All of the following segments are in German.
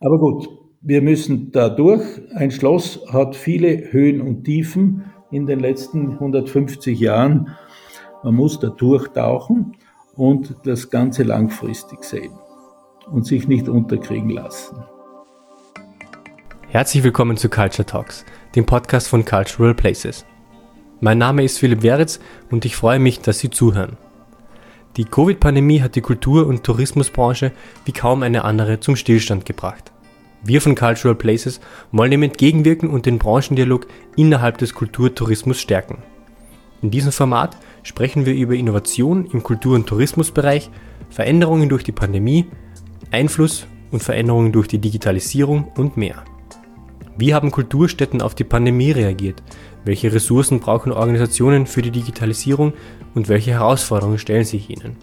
Aber gut, wir müssen da durch. Ein Schloss hat viele Höhen und Tiefen in den letzten 150 Jahren. Man muss da durchtauchen und das Ganze langfristig sehen und sich nicht unterkriegen lassen. Herzlich willkommen zu Culture Talks, dem Podcast von Cultural Places. Mein Name ist Philipp Weritz und ich freue mich, dass Sie zuhören. Die Covid-Pandemie hat die Kultur- und Tourismusbranche wie kaum eine andere zum Stillstand gebracht. Wir von Cultural Places wollen dem entgegenwirken und den Branchendialog innerhalb des Kulturtourismus stärken. In diesem Format sprechen wir über Innovation im Kultur- und Tourismusbereich, Veränderungen durch die Pandemie, Einfluss und Veränderungen durch die Digitalisierung und mehr. Wie haben Kulturstätten auf die Pandemie reagiert? Welche Ressourcen brauchen Organisationen für die Digitalisierung und welche Herausforderungen stellen sich ihnen?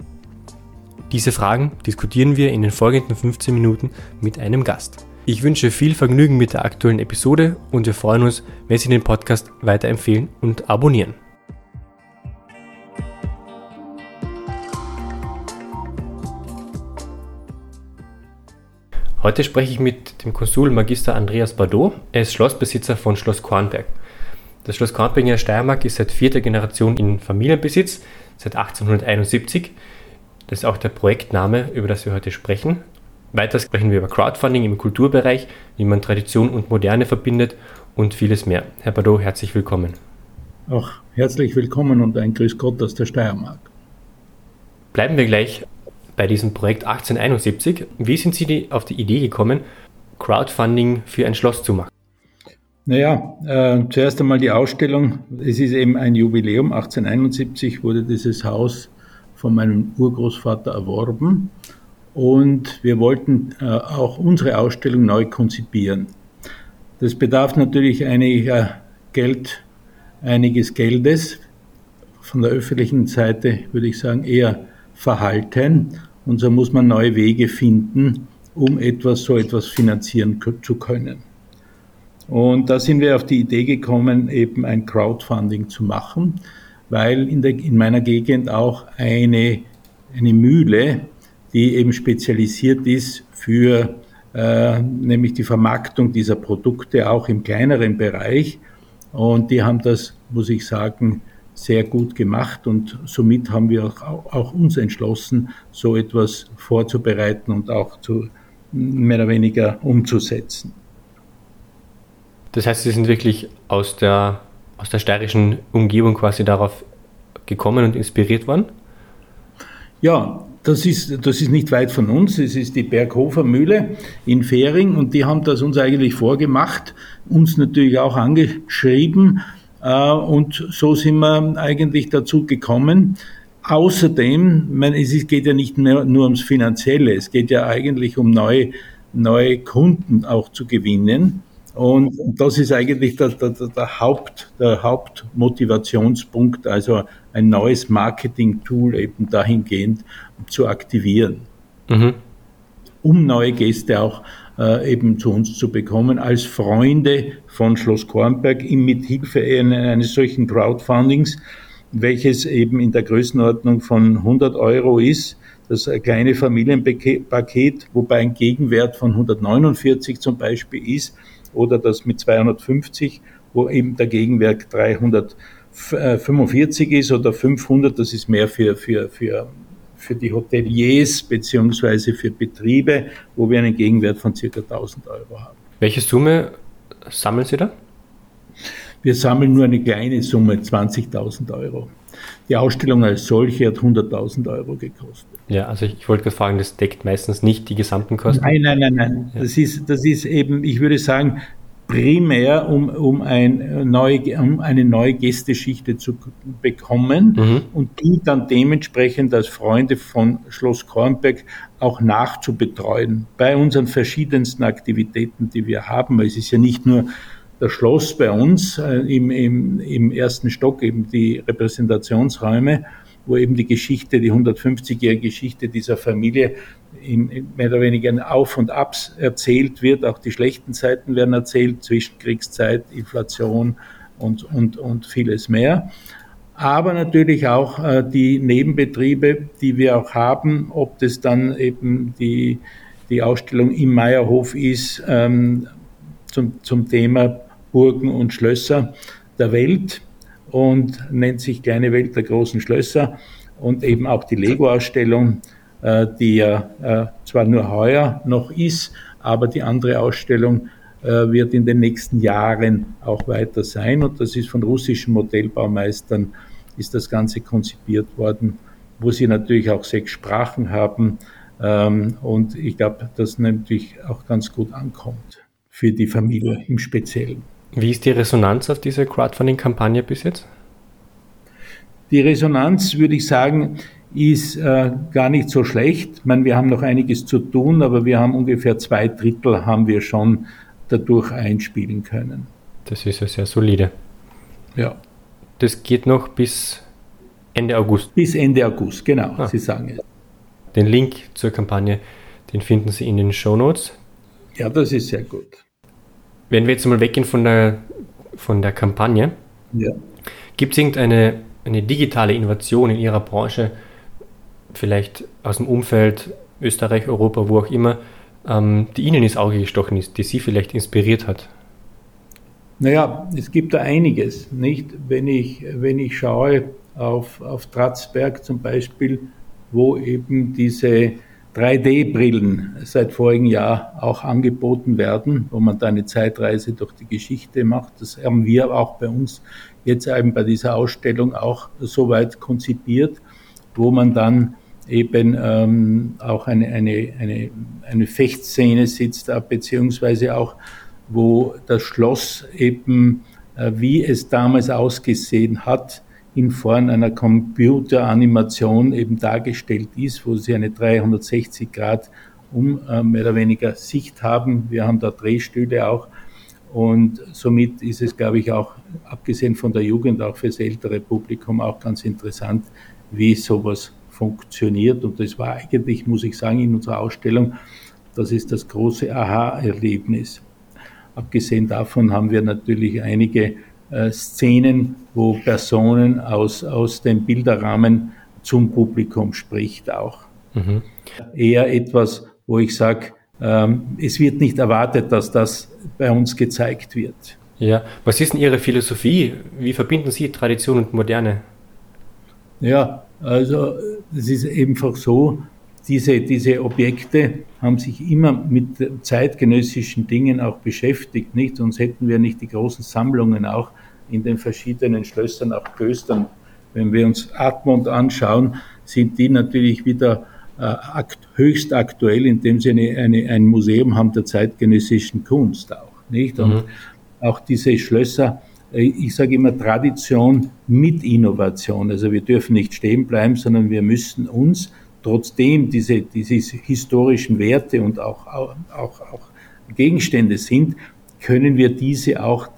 Diese Fragen diskutieren wir in den folgenden 15 Minuten mit einem Gast. Ich wünsche viel Vergnügen mit der aktuellen Episode und wir freuen uns, wenn Sie den Podcast weiterempfehlen und abonnieren. Heute spreche ich mit dem Konsul Magister Andreas Bardot. Er ist Schlossbesitzer von Schloss Kornberg. Das Schloss Kornberg in der Steiermark ist seit vierter Generation in Familienbesitz, seit 1871. Das ist auch der Projektname, über das wir heute sprechen. Weiter sprechen wir über Crowdfunding im Kulturbereich, wie man Tradition und Moderne verbindet und vieles mehr. Herr Bardot, herzlich willkommen. Auch herzlich willkommen und ein Grüß Gott aus der Steiermark. Bleiben wir gleich bei diesem Projekt 1871. Wie sind Sie auf die Idee gekommen, Crowdfunding für ein Schloss zu machen? Naja, äh, zuerst einmal die Ausstellung. Es ist eben ein Jubiläum. 1871 wurde dieses Haus von meinem Urgroßvater erworben und wir wollten äh, auch unsere Ausstellung neu konzipieren. Das bedarf natürlich einiger Geld, einiges Geldes. Von der öffentlichen Seite würde ich sagen eher verhalten. Und so muss man neue Wege finden, um etwas, so etwas finanzieren zu können. Und da sind wir auf die Idee gekommen, eben ein Crowdfunding zu machen, weil in, der, in meiner Gegend auch eine, eine Mühle, die eben spezialisiert ist für äh, nämlich die Vermarktung dieser Produkte auch im kleineren Bereich. Und die haben das, muss ich sagen, sehr gut gemacht und somit haben wir auch, auch uns entschlossen, so etwas vorzubereiten und auch zu mehr oder weniger umzusetzen. Das heißt, Sie sind wirklich aus der, aus der steirischen Umgebung quasi darauf gekommen und inspiriert worden? Ja, das ist, das ist nicht weit von uns. Es ist die Berghofer Mühle in Fähring und die haben das uns eigentlich vorgemacht, uns natürlich auch angeschrieben äh, und so sind wir eigentlich dazu gekommen. Außerdem, es geht ja nicht nur ums Finanzielle, es geht ja eigentlich um neue, neue Kunden auch zu gewinnen. Und das ist eigentlich der, der, der, Haupt, der Hauptmotivationspunkt, also ein neues Marketing-Tool eben dahingehend zu aktivieren, mhm. um neue Gäste auch äh, eben zu uns zu bekommen, als Freunde von Schloss Kornberg mit Hilfe eines solchen Crowdfundings, welches eben in der Größenordnung von 100 Euro ist, das kleine Familienpaket, wobei ein Gegenwert von 149 zum Beispiel ist, oder das mit 250, wo eben der Gegenwert 345 ist oder 500, das ist mehr für, für, für für die Hoteliers beziehungsweise für Betriebe, wo wir einen Gegenwert von ca. 1000 Euro haben. Welche Summe sammeln Sie da? Wir sammeln nur eine kleine Summe, 20.000 Euro. Die Ausstellung als solche hat 100.000 Euro gekostet. Ja, also ich, ich wollte gerade fragen, das deckt meistens nicht die gesamten Kosten. Nein, nein, nein, nein. Ja. Das, ist, das ist eben, ich würde sagen, primär, um, um, ein neu, um eine neue Gästeschichte zu bekommen mhm. und die dann dementsprechend als Freunde von Schloss Kornberg auch nachzubetreuen bei unseren verschiedensten Aktivitäten, die wir haben. Es ist ja nicht nur das Schloss bei uns äh, im, im, im ersten Stock, eben die Repräsentationsräume, wo eben die Geschichte, die 150-jährige Geschichte dieser Familie in, in mehr oder weniger Auf und Abs erzählt wird. Auch die schlechten Zeiten werden erzählt, Zwischenkriegszeit, Inflation und, und, und vieles mehr. Aber natürlich auch äh, die Nebenbetriebe, die wir auch haben, ob das dann eben die die Ausstellung im Meierhof ist ähm, zum, zum Thema Burgen und Schlösser der Welt und nennt sich Kleine Welt der großen Schlösser und eben auch die Lego-Ausstellung, äh, die ja äh, zwar nur heuer noch ist, aber die andere Ausstellung äh, wird in den nächsten Jahren auch weiter sein und das ist von russischen Modellbaumeistern ist das Ganze konzipiert worden, wo sie natürlich auch sechs Sprachen haben ähm, und ich glaube, dass natürlich auch ganz gut ankommt für die Familie im Speziellen. Wie ist die Resonanz auf diese Crowdfunding-Kampagne bis jetzt? Die Resonanz, würde ich sagen, ist äh, gar nicht so schlecht. Ich meine, wir haben noch einiges zu tun, aber wir haben ungefähr zwei Drittel haben wir schon dadurch einspielen können. Das ist ja sehr solide. Ja. Das geht noch bis Ende August. Bis Ende August, genau. Ah. Sie sagen es. Den Link zur Kampagne, den finden Sie in den Show Notes. Ja, das ist sehr gut. Wenn wir jetzt mal weggehen von der, von der Kampagne, ja. gibt es irgendeine eine digitale Innovation in Ihrer Branche, vielleicht aus dem Umfeld Österreich, Europa, wo auch immer, ähm, die Ihnen ins Auge gestochen ist, die Sie vielleicht inspiriert hat? Naja, es gibt da einiges, nicht? Wenn ich, wenn ich schaue auf, auf Tratzberg zum Beispiel, wo eben diese 3D-Brillen seit vorigem Jahr auch angeboten werden, wo man da eine Zeitreise durch die Geschichte macht. Das haben wir auch bei uns jetzt eben bei dieser Ausstellung auch so weit konzipiert, wo man dann eben ähm, auch eine, eine, eine, eine Fechtszene sitzt, beziehungsweise auch, wo das Schloss eben, äh, wie es damals ausgesehen hat, in Form einer Computeranimation eben dargestellt ist, wo sie eine 360 Grad um äh, mehr oder weniger Sicht haben. Wir haben da Drehstühle auch und somit ist es, glaube ich, auch abgesehen von der Jugend, auch fürs ältere Publikum auch ganz interessant, wie sowas funktioniert. Und das war eigentlich, muss ich sagen, in unserer Ausstellung, das ist das große Aha-Erlebnis. Abgesehen davon haben wir natürlich einige Szenen, wo Personen aus, aus dem Bilderrahmen zum Publikum spricht auch. Mhm. Eher etwas, wo ich sage, ähm, es wird nicht erwartet, dass das bei uns gezeigt wird. Ja, was ist denn Ihre Philosophie? Wie verbinden Sie Tradition und Moderne? Ja, also es ist einfach so, diese, diese Objekte haben sich immer mit zeitgenössischen Dingen auch beschäftigt, nicht? Sonst hätten wir nicht die großen Sammlungen auch in den verschiedenen Schlössern, auch Klöstern. Wenn wir uns Admont anschauen, sind die natürlich wieder äh, akt, höchst aktuell, indem sie eine, eine, ein Museum haben der zeitgenössischen Kunst auch, nicht? Und mhm. auch diese Schlösser, äh, ich sage immer Tradition mit Innovation. Also wir dürfen nicht stehen bleiben, sondern wir müssen uns trotzdem diese, diese historischen Werte und auch, auch, auch, auch Gegenstände sind, können wir diese auch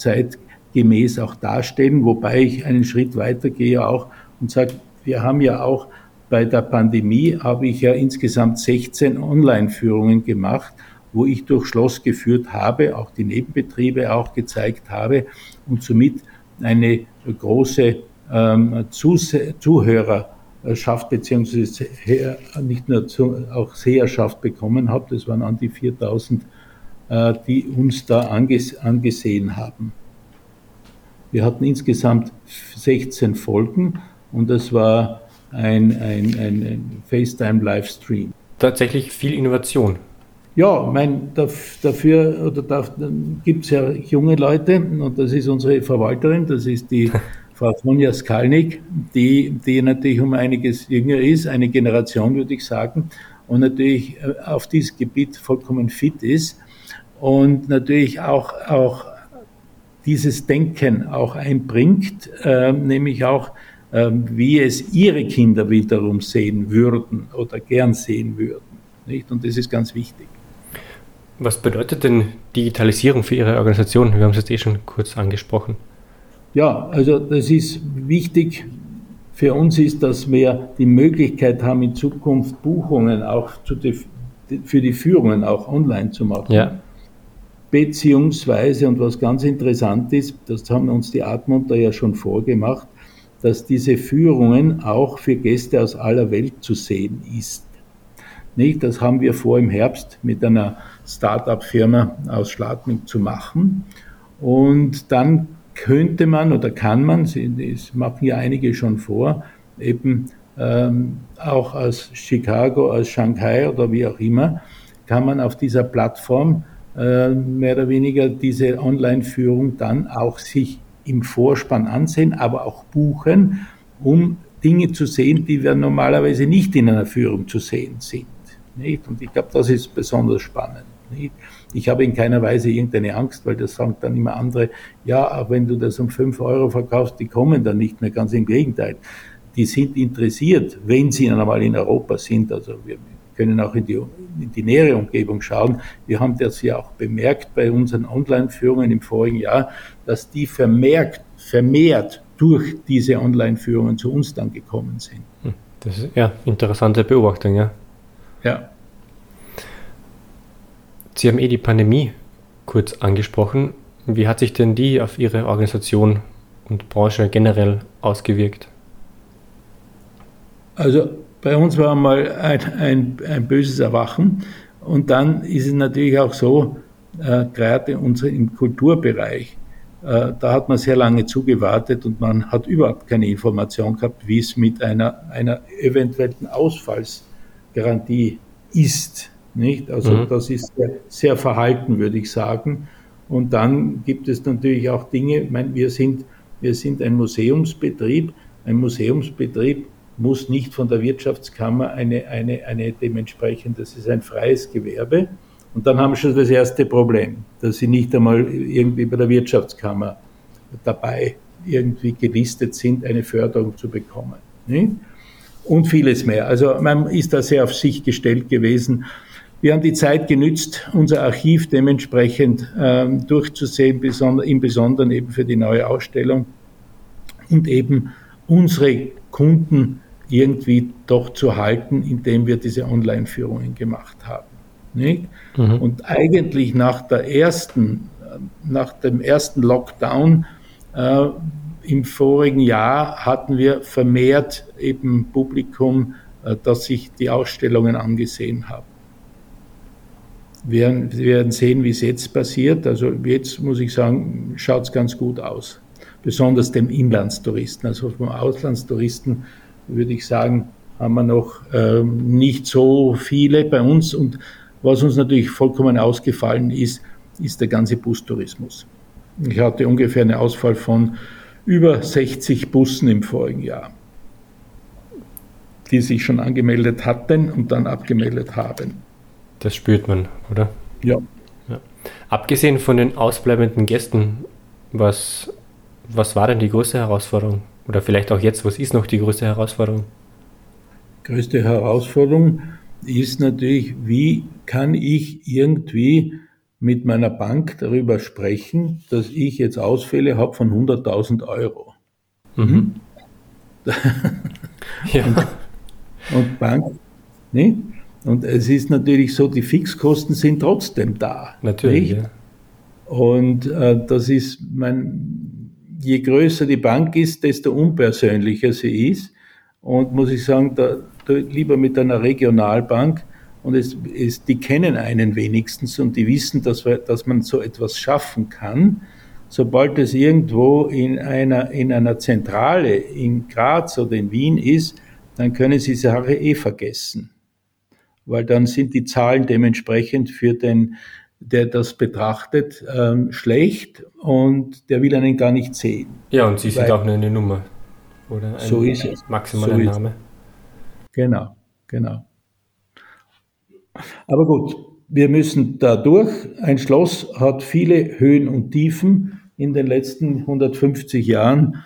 zeitgemäß auch darstellen, wobei ich einen Schritt weiter gehe auch und sage, wir haben ja auch bei der Pandemie habe ich ja insgesamt 16 Online-Führungen gemacht, wo ich durch Schloss geführt habe, auch die Nebenbetriebe auch gezeigt habe und somit eine große ähm, Zuhörerschaft beziehungsweise nicht nur zu, auch Seherschaft bekommen habe. Das waren an die 4000, äh, die uns da anges angesehen haben. Wir hatten insgesamt 16 Folgen und das war ein, ein, ein, ein FaceTime-Livestream. Tatsächlich viel Innovation. Ja, mein, dafür oder da, gibt es ja junge Leute und das ist unsere Verwalterin, das ist die Frau Sonja Skalnik, die, die natürlich um einiges jünger ist, eine Generation würde ich sagen, und natürlich äh, auf dieses Gebiet vollkommen fit ist und natürlich auch, auch dieses Denken auch einbringt, äh, nämlich auch ähm, wie es ihre Kinder wiederum sehen würden oder gern sehen würden. Nicht? Und das ist ganz wichtig. Was bedeutet denn Digitalisierung für Ihre Organisation? Wir haben es jetzt eh schon kurz angesprochen. Ja, also das ist wichtig. Für uns ist, dass wir die Möglichkeit haben, in Zukunft Buchungen auch die, für die Führungen auch online zu machen. Ja. Beziehungsweise, und was ganz interessant ist, das haben uns die Atmunter ja schon vorgemacht, dass diese Führungen auch für Gäste aus aller Welt zu sehen ist. Nicht? Das haben wir vor im Herbst mit einer Start-up-Firma aus Schladming zu machen. Und dann könnte man oder kann man, das machen ja einige schon vor, eben ähm, auch aus Chicago, aus Shanghai oder wie auch immer, kann man auf dieser Plattform äh, mehr oder weniger diese Online-Führung dann auch sich im Vorspann ansehen, aber auch buchen, um Dinge zu sehen, die wir normalerweise nicht in einer Führung zu sehen sind. Nicht? Und ich glaube, das ist besonders spannend. Nicht? Ich habe in keiner Weise irgendeine Angst, weil das sagen dann immer andere, ja, auch wenn du das um fünf Euro verkaufst, die kommen dann nicht mehr, ganz im Gegenteil. Die sind interessiert, wenn sie einmal in Europa sind. Also wir können auch in die, in die nähere Umgebung schauen. Wir haben das ja auch bemerkt bei unseren Online-Führungen im vorigen Jahr, dass die vermerkt, vermehrt durch diese Online-Führungen zu uns dann gekommen sind. Hm, das ist ja interessante Beobachtung, ja. Ja. Sie haben eh die Pandemie kurz angesprochen. Wie hat sich denn die auf Ihre Organisation und Branche generell ausgewirkt? Also bei uns war mal ein, ein, ein böses Erwachen und dann ist es natürlich auch so, äh, gerade unsere, im Kulturbereich, äh, da hat man sehr lange zugewartet und man hat überhaupt keine Information gehabt, wie es mit einer, einer eventuellen Ausfallsgarantie ist. Nicht? Also mhm. das ist sehr, sehr, verhalten, würde ich sagen. Und dann gibt es natürlich auch Dinge, ich meine, wir sind, wir sind ein Museumsbetrieb. Ein Museumsbetrieb muss nicht von der Wirtschaftskammer eine, eine, eine dementsprechend, das ist ein freies Gewerbe. Und dann haben wir schon das erste Problem, dass sie nicht einmal irgendwie bei der Wirtschaftskammer dabei irgendwie gelistet sind, eine Förderung zu bekommen. Und vieles mehr. Also man ist da sehr auf sich gestellt gewesen. Wir haben die Zeit genützt, unser Archiv dementsprechend ähm, durchzusehen, im Besonderen eben für die neue Ausstellung und eben unsere Kunden irgendwie doch zu halten, indem wir diese Online-Führungen gemacht haben. Nicht? Mhm. Und eigentlich nach der ersten, nach dem ersten Lockdown äh, im vorigen Jahr hatten wir vermehrt eben Publikum, äh, das sich die Ausstellungen angesehen hat. Wir werden sehen, wie es jetzt passiert. Also jetzt muss ich sagen, schaut es ganz gut aus. Besonders dem Inlandstouristen. Also vom Auslandstouristen würde ich sagen, haben wir noch ähm, nicht so viele bei uns. Und was uns natürlich vollkommen ausgefallen ist, ist der ganze Bustourismus. Ich hatte ungefähr einen Ausfall von über 60 Bussen im vorigen Jahr, die sich schon angemeldet hatten und dann abgemeldet haben. Das spürt man, oder? Ja. ja. Abgesehen von den ausbleibenden Gästen, was, was war denn die größte Herausforderung? Oder vielleicht auch jetzt, was ist noch die größte Herausforderung? Größte Herausforderung ist natürlich, wie kann ich irgendwie mit meiner Bank darüber sprechen, dass ich jetzt Ausfälle habe von 100.000 Euro. Mhm. ja. Und, und Bank, ne? Und es ist natürlich so, die Fixkosten sind trotzdem da. Natürlich. Ja. Und äh, das ist, mein, je größer die Bank ist, desto unpersönlicher sie ist. Und muss ich sagen, da, da lieber mit einer Regionalbank, und es, es, die kennen einen wenigstens und die wissen, dass, wir, dass man so etwas schaffen kann. Sobald es irgendwo in einer, in einer Zentrale in Graz oder in Wien ist, dann können sie die Sache eh vergessen. Weil dann sind die Zahlen dementsprechend für den, der das betrachtet, ähm, schlecht und der will einen gar nicht sehen. Ja, und Sie sind auch nur eine Nummer. Oder ein so ist es. maximaler so Name. Genau, genau. Aber gut, wir müssen da durch. Ein Schloss hat viele Höhen und Tiefen in den letzten 150 Jahren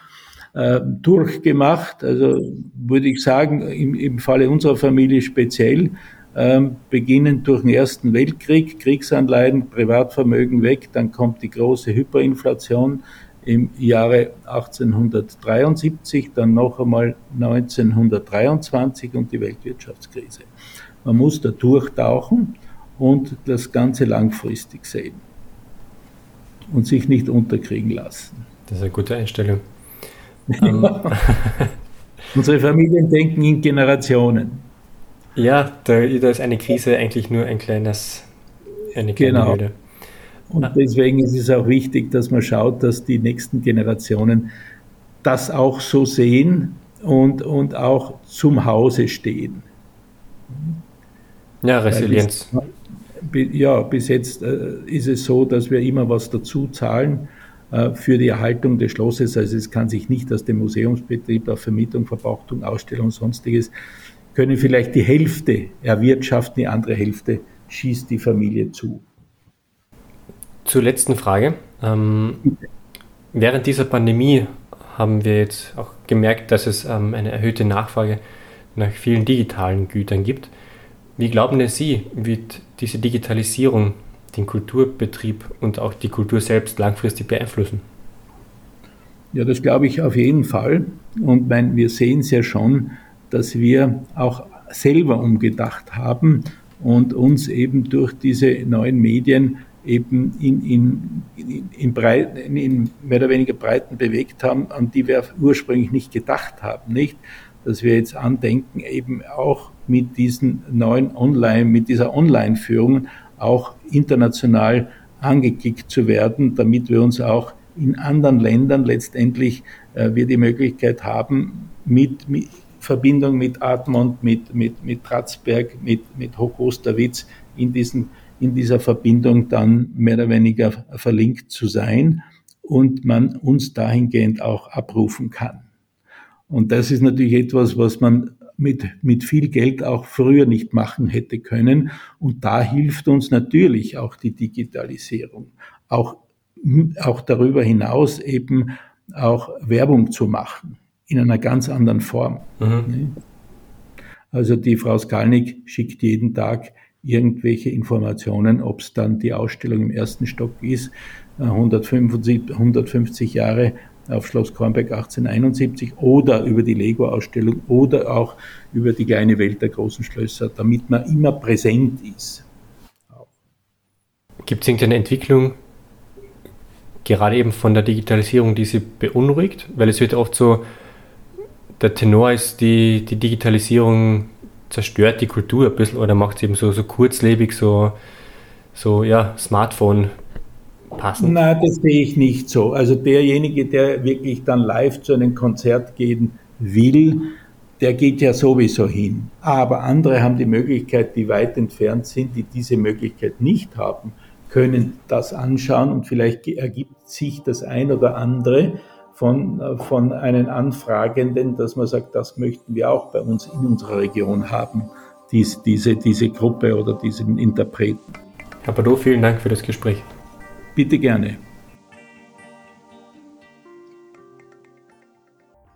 äh, durchgemacht. Also würde ich sagen, im, im Falle unserer Familie speziell, äh, beginnend durch den Ersten Weltkrieg, Kriegsanleihen, Privatvermögen weg, dann kommt die große Hyperinflation im Jahre 1873, dann noch einmal 1923 und die Weltwirtschaftskrise. Man muss da durchtauchen und das Ganze langfristig sehen und sich nicht unterkriegen lassen. Das ist eine gute Einstellung. Ja. Unsere Familien denken in Generationen. Ja, da, da ist eine Krise eigentlich nur ein kleines, eine kleine genau. Hürde. Und deswegen ist es auch wichtig, dass man schaut, dass die nächsten Generationen das auch so sehen und, und auch zum Hause stehen. Ja, Resilienz. Bis, ja, bis jetzt äh, ist es so, dass wir immer was dazu zahlen äh, für die Erhaltung des Schlosses. Also es kann sich nicht aus dem Museumsbetrieb auf Vermietung, Verpachtung, Ausstellung, sonstiges, können vielleicht die Hälfte erwirtschaften, die andere Hälfte schießt die Familie zu. Zur letzten Frage. Ähm, während dieser Pandemie haben wir jetzt auch gemerkt, dass es ähm, eine erhöhte Nachfrage nach vielen digitalen Gütern gibt. Wie glauben denn Sie, wird diese Digitalisierung den Kulturbetrieb und auch die Kultur selbst langfristig beeinflussen? Ja, das glaube ich auf jeden Fall. Und mein, wir sehen es ja schon, dass wir auch selber umgedacht haben und uns eben durch diese neuen Medien eben in, in, in, in, Breiten, in mehr oder weniger Breiten bewegt haben, an die wir ursprünglich nicht gedacht haben, nicht? Dass wir jetzt andenken, eben auch mit diesen neuen Online, mit dieser Online-Führung auch international angekickt zu werden, damit wir uns auch in anderen Ländern letztendlich äh, wir die Möglichkeit haben, mit, mit Verbindung mit Admont, mit, mit, mit Tratzberg, mit, mit Hochosterwitz in diesen in dieser Verbindung dann mehr oder weniger verlinkt zu sein und man uns dahingehend auch abrufen kann. Und das ist natürlich etwas, was man mit, mit viel Geld auch früher nicht machen hätte können. Und da hilft uns natürlich auch die Digitalisierung. Auch, auch darüber hinaus eben auch Werbung zu machen in einer ganz anderen Form. Mhm. Also die Frau Skalnik schickt jeden Tag irgendwelche Informationen, ob es dann die Ausstellung im ersten Stock ist, 150, äh, 150 Jahre auf Schloss Kornberg 1871 oder über die Lego-Ausstellung oder auch über die kleine Welt der großen Schlösser, damit man immer präsent ist. Gibt es irgendeine Entwicklung, gerade eben von der Digitalisierung, die Sie beunruhigt? Weil es wird oft so, der Tenor ist, die, die Digitalisierung zerstört die Kultur ein bisschen oder macht es eben so, so kurzlebig, so, so ja, Smartphone passend? Nein, das sehe ich nicht so. Also derjenige, der wirklich dann live zu einem Konzert gehen will, der geht ja sowieso hin. Aber andere haben die Möglichkeit, die weit entfernt sind, die diese Möglichkeit nicht haben, können das anschauen und vielleicht ergibt sich das ein oder andere von, von einem Anfragenden, dass man sagt, das möchten wir auch bei uns in unserer Region haben, dies, diese, diese Gruppe oder diesen Interpreten. Herr Bardot, vielen Dank für das Gespräch. Bitte gerne.